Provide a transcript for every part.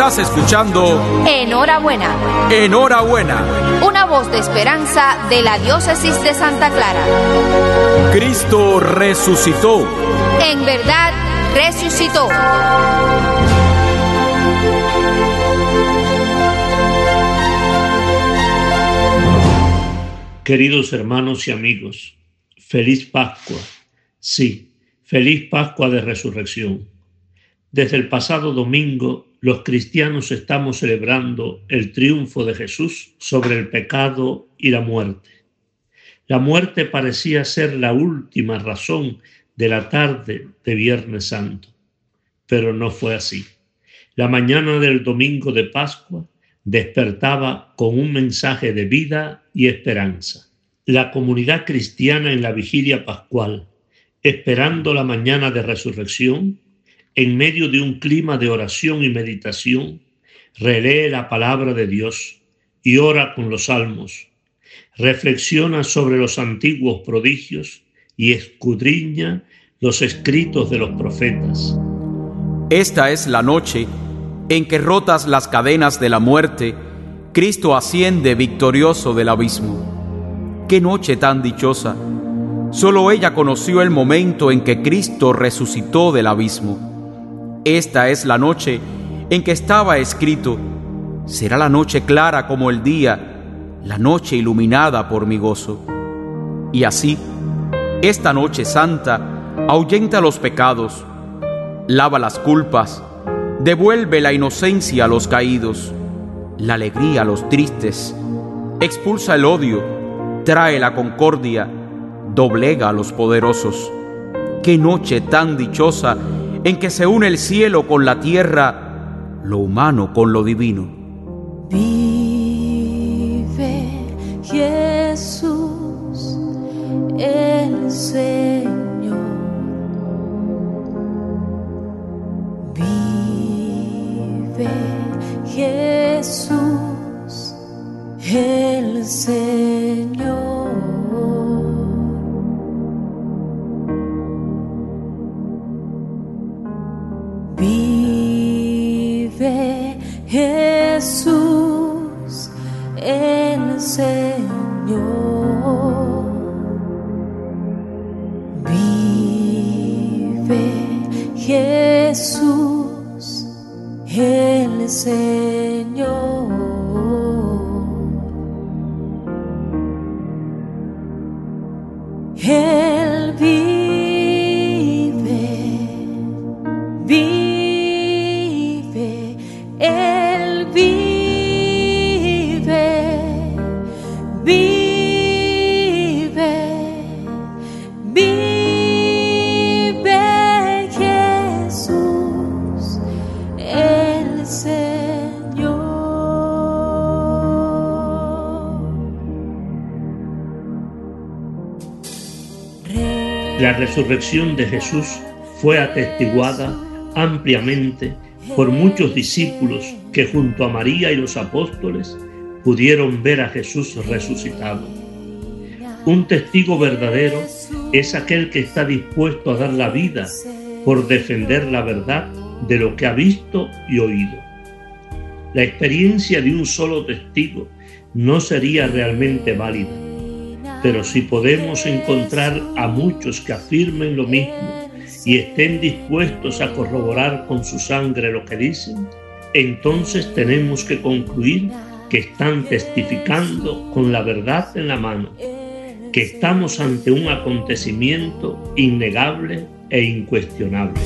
Estás escuchando Enhorabuena. Enhorabuena. Una voz de esperanza de la diócesis de Santa Clara. Cristo resucitó. En verdad, resucitó. Queridos hermanos y amigos, feliz Pascua. Sí, feliz Pascua de Resurrección. Desde el pasado domingo, los cristianos estamos celebrando el triunfo de Jesús sobre el pecado y la muerte. La muerte parecía ser la última razón de la tarde de Viernes Santo, pero no fue así. La mañana del domingo de Pascua despertaba con un mensaje de vida y esperanza. La comunidad cristiana en la vigilia pascual, esperando la mañana de resurrección, en medio de un clima de oración y meditación, relee la palabra de Dios y ora con los salmos, reflexiona sobre los antiguos prodigios y escudriña los escritos de los profetas. Esta es la noche en que rotas las cadenas de la muerte, Cristo asciende victorioso del abismo. Qué noche tan dichosa. Solo ella conoció el momento en que Cristo resucitó del abismo. Esta es la noche en que estaba escrito, será la noche clara como el día, la noche iluminada por mi gozo. Y así, esta noche santa ahuyenta los pecados, lava las culpas, devuelve la inocencia a los caídos, la alegría a los tristes, expulsa el odio, trae la concordia, doblega a los poderosos. Qué noche tan dichosa en que se une el cielo con la tierra, lo humano con lo divino. Vive Jesús el Señor. Vive Jesús el Señor. Jesús el Señor. La resurrección de Jesús fue atestiguada ampliamente por muchos discípulos que junto a María y los apóstoles pudieron ver a Jesús resucitado. Un testigo verdadero es aquel que está dispuesto a dar la vida por defender la verdad de lo que ha visto y oído. La experiencia de un solo testigo no sería realmente válida, pero si podemos encontrar a muchos que afirmen lo mismo y estén dispuestos a corroborar con su sangre lo que dicen, entonces tenemos que concluir que están testificando con la verdad en la mano, que estamos ante un acontecimiento innegable e incuestionable.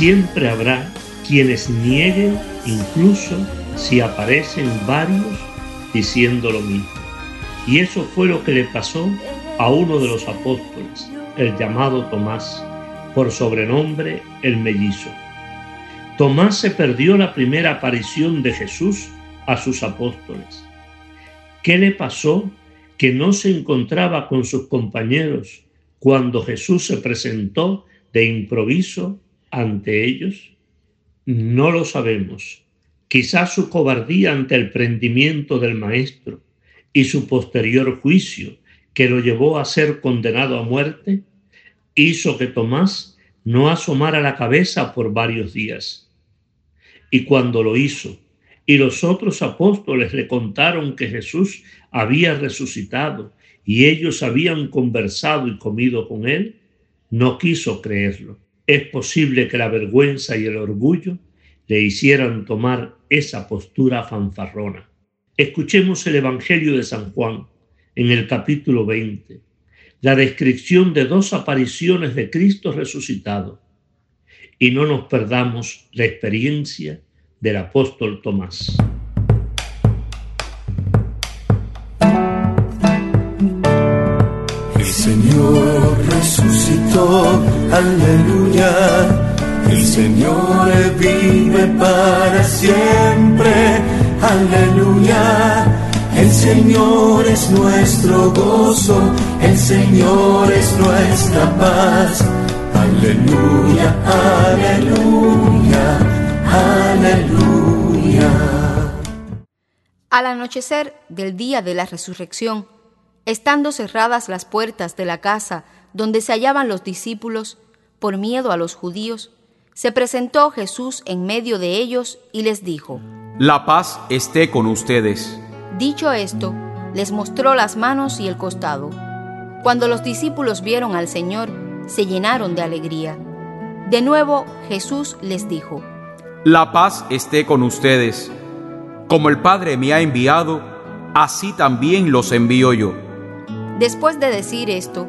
Siempre habrá quienes nieguen incluso si aparecen varios diciendo lo mismo. Y eso fue lo que le pasó a uno de los apóstoles, el llamado Tomás, por sobrenombre el mellizo. Tomás se perdió la primera aparición de Jesús a sus apóstoles. ¿Qué le pasó que no se encontraba con sus compañeros cuando Jesús se presentó de improviso ante ellos? No lo sabemos. Quizás su cobardía ante el prendimiento del Maestro y su posterior juicio, que lo llevó a ser condenado a muerte, hizo que Tomás no asomara la cabeza por varios días. Y cuando lo hizo, y los otros apóstoles le contaron que Jesús había resucitado y ellos habían conversado y comido con él, no quiso creerlo. Es posible que la vergüenza y el orgullo le hicieran tomar esa postura fanfarrona. Escuchemos el Evangelio de San Juan en el capítulo 20, la descripción de dos apariciones de Cristo resucitado. Y no nos perdamos la experiencia del apóstol Tomás. Resucitó, aleluya. El Señor vive para siempre, aleluya. El Señor es nuestro gozo, el Señor es nuestra paz. Aleluya, aleluya, aleluya. Al anochecer del día de la resurrección, estando cerradas las puertas de la casa donde se hallaban los discípulos, por miedo a los judíos, se presentó Jesús en medio de ellos y les dijo, La paz esté con ustedes. Dicho esto, les mostró las manos y el costado. Cuando los discípulos vieron al Señor, se llenaron de alegría. De nuevo Jesús les dijo, La paz esté con ustedes. Como el Padre me ha enviado, así también los envío yo. Después de decir esto,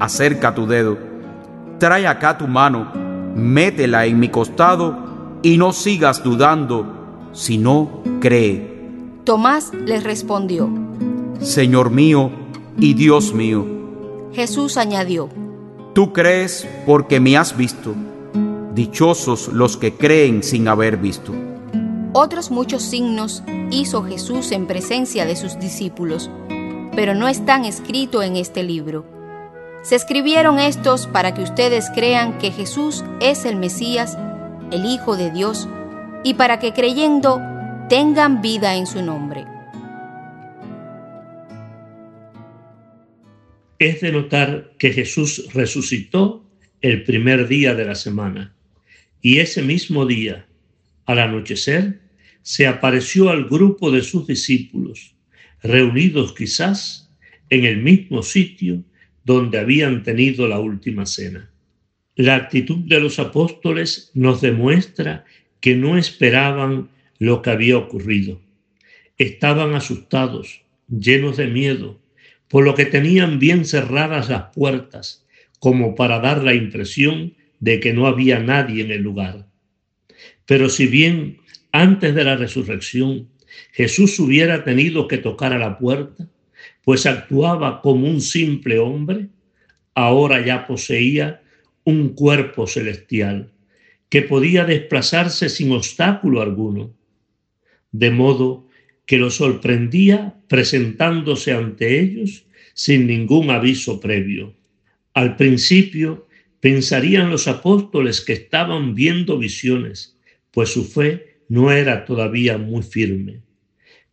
Acerca tu dedo. Trae acá tu mano. Métela en mi costado y no sigas dudando, sino cree. Tomás les respondió. Señor mío y Dios mío, Jesús añadió, tú crees porque me has visto. Dichosos los que creen sin haber visto. Otros muchos signos hizo Jesús en presencia de sus discípulos, pero no están escritos en este libro. Se escribieron estos para que ustedes crean que Jesús es el Mesías, el Hijo de Dios, y para que creyendo tengan vida en su nombre. Es de notar que Jesús resucitó el primer día de la semana y ese mismo día, al anochecer, se apareció al grupo de sus discípulos, reunidos quizás en el mismo sitio donde habían tenido la última cena. La actitud de los apóstoles nos demuestra que no esperaban lo que había ocurrido. Estaban asustados, llenos de miedo, por lo que tenían bien cerradas las puertas, como para dar la impresión de que no había nadie en el lugar. Pero si bien antes de la resurrección Jesús hubiera tenido que tocar a la puerta, pues actuaba como un simple hombre, ahora ya poseía un cuerpo celestial que podía desplazarse sin obstáculo alguno, de modo que lo sorprendía presentándose ante ellos sin ningún aviso previo. Al principio pensarían los apóstoles que estaban viendo visiones, pues su fe no era todavía muy firme.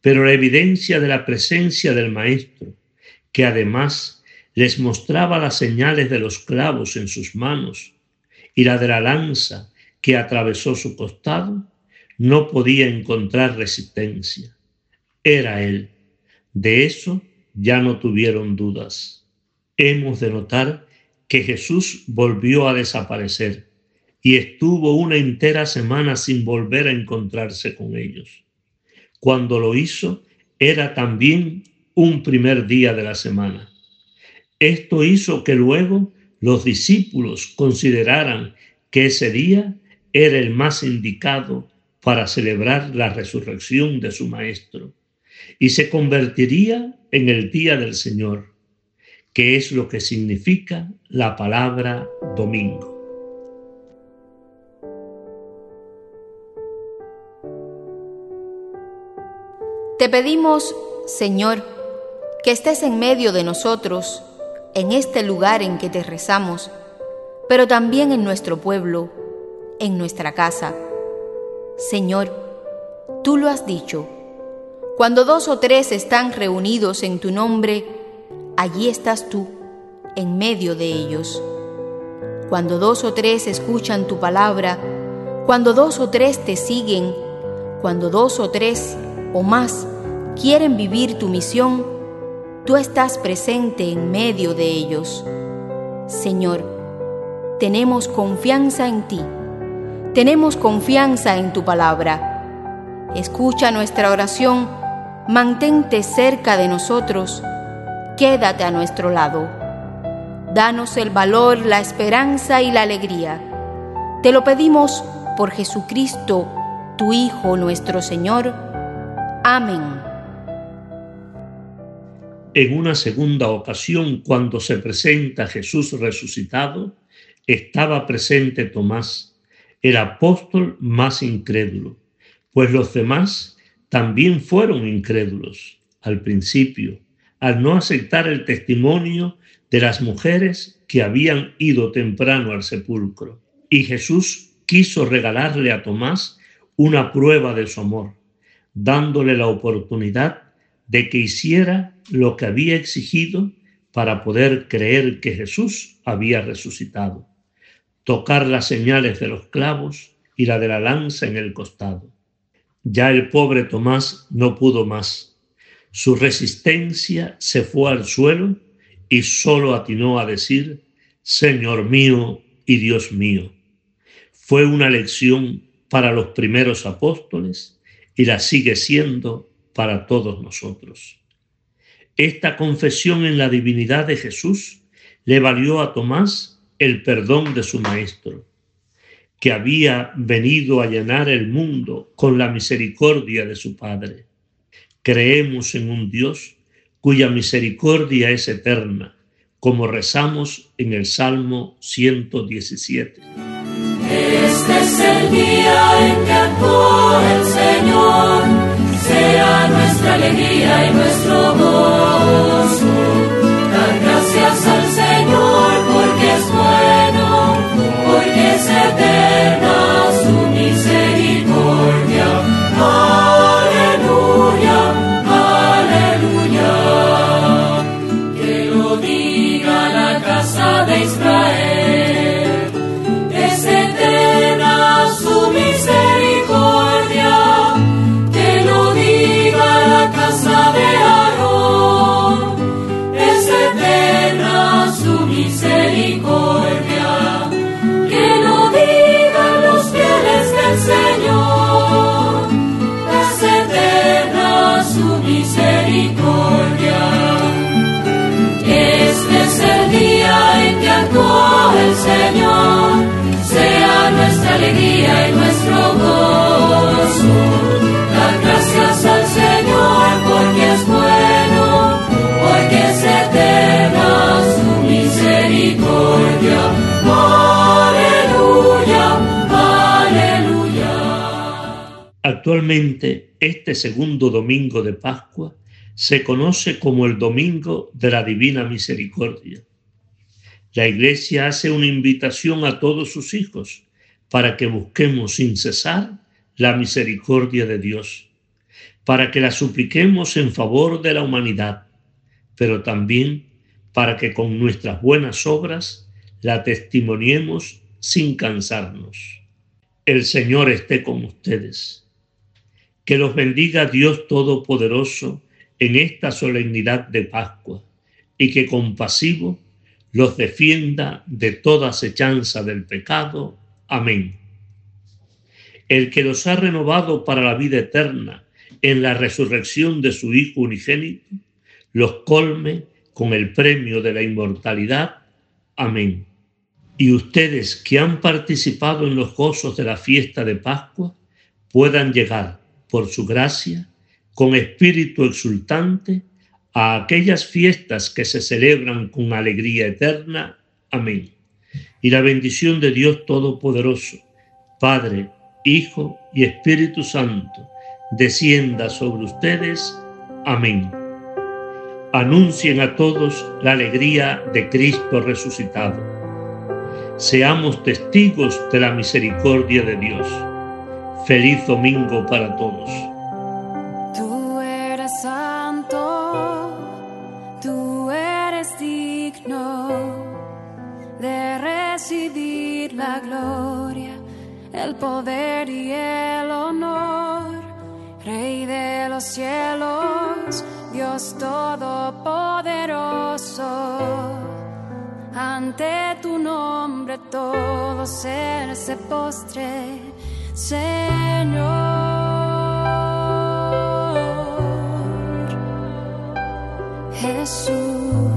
Pero la evidencia de la presencia del Maestro, que además les mostraba las señales de los clavos en sus manos y la de la lanza que atravesó su costado, no podía encontrar resistencia. Era Él. De eso ya no tuvieron dudas. Hemos de notar que Jesús volvió a desaparecer y estuvo una entera semana sin volver a encontrarse con ellos. Cuando lo hizo, era también un primer día de la semana. Esto hizo que luego los discípulos consideraran que ese día era el más indicado para celebrar la resurrección de su Maestro y se convertiría en el día del Señor, que es lo que significa la palabra domingo. Te pedimos, Señor, que estés en medio de nosotros, en este lugar en que te rezamos, pero también en nuestro pueblo, en nuestra casa. Señor, tú lo has dicho, cuando dos o tres están reunidos en tu nombre, allí estás tú, en medio de ellos. Cuando dos o tres escuchan tu palabra, cuando dos o tres te siguen, cuando dos o tres o más quieren vivir tu misión, tú estás presente en medio de ellos. Señor, tenemos confianza en ti, tenemos confianza en tu palabra. Escucha nuestra oración, mantente cerca de nosotros, quédate a nuestro lado. Danos el valor, la esperanza y la alegría. Te lo pedimos por Jesucristo, tu Hijo nuestro Señor. Amén. En una segunda ocasión, cuando se presenta Jesús resucitado, estaba presente Tomás, el apóstol más incrédulo, pues los demás también fueron incrédulos al principio, al no aceptar el testimonio de las mujeres que habían ido temprano al sepulcro. Y Jesús quiso regalarle a Tomás una prueba de su amor, dándole la oportunidad de que hiciera lo que había exigido para poder creer que Jesús había resucitado, tocar las señales de los clavos y la de la lanza en el costado. Ya el pobre Tomás no pudo más. Su resistencia se fue al suelo y solo atinó a decir, Señor mío y Dios mío. Fue una lección para los primeros apóstoles y la sigue siendo para todos nosotros. Esta confesión en la divinidad de Jesús le valió a Tomás el perdón de su Maestro, que había venido a llenar el mundo con la misericordia de su Padre. Creemos en un Dios cuya misericordia es eterna, como rezamos en el Salmo 117. Este es el día en que actuó el Señor, sea nuestra alegría y nuestro gozo. Actualmente, este segundo domingo de Pascua se conoce como el Domingo de la Divina Misericordia. La Iglesia hace una invitación a todos sus hijos para que busquemos sin cesar la misericordia de Dios, para que la supliquemos en favor de la humanidad, pero también para que con nuestras buenas obras la testimoniemos sin cansarnos. El Señor esté con ustedes. Que los bendiga Dios Todopoderoso en esta solemnidad de Pascua y que compasivo los defienda de toda acechanza del pecado. Amén. El que los ha renovado para la vida eterna en la resurrección de su Hijo unigénito, los colme con el premio de la inmortalidad. Amén. Y ustedes que han participado en los gozos de la fiesta de Pascua puedan llegar, por su gracia, con espíritu exultante, a aquellas fiestas que se celebran con alegría eterna. Amén. Y la bendición de Dios Todopoderoso, Padre, Hijo y Espíritu Santo, descienda sobre ustedes. Amén anuncien a todos la alegría de Cristo resucitado. Seamos testigos de la misericordia de Dios. Feliz domingo para todos. Tú eres santo, tú eres digno de recibir la gloria, el poder y el honor, Rey de los cielos Dios Todopoderoso, ante tu nombre todo ser se postre, Señor. Jesús,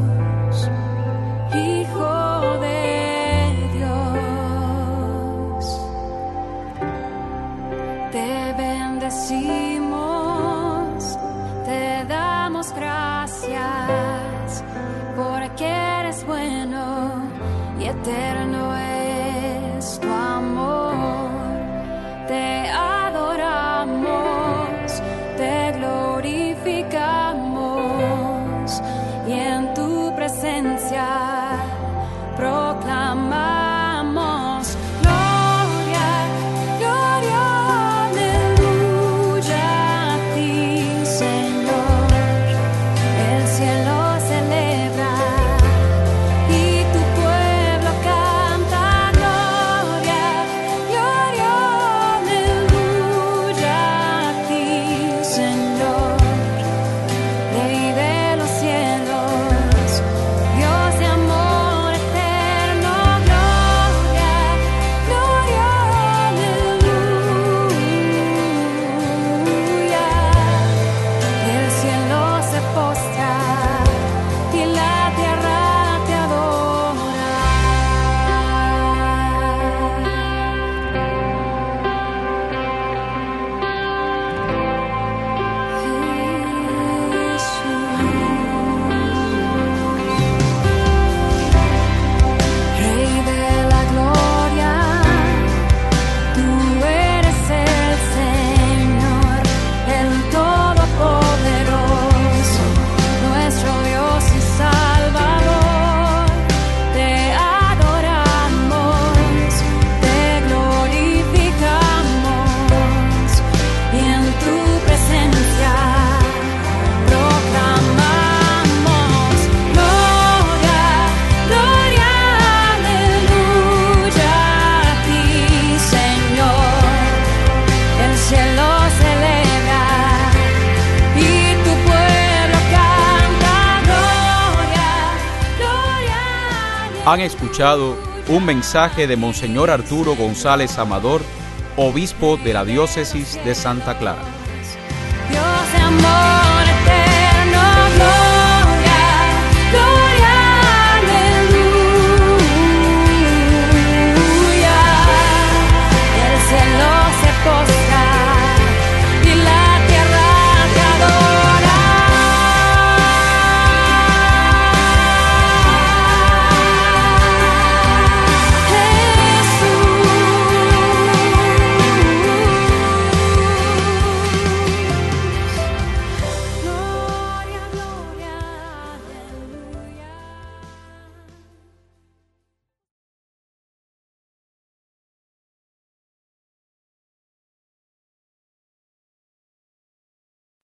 Han escuchado un mensaje de Monseñor Arturo González Amador, obispo de la diócesis de Santa Clara.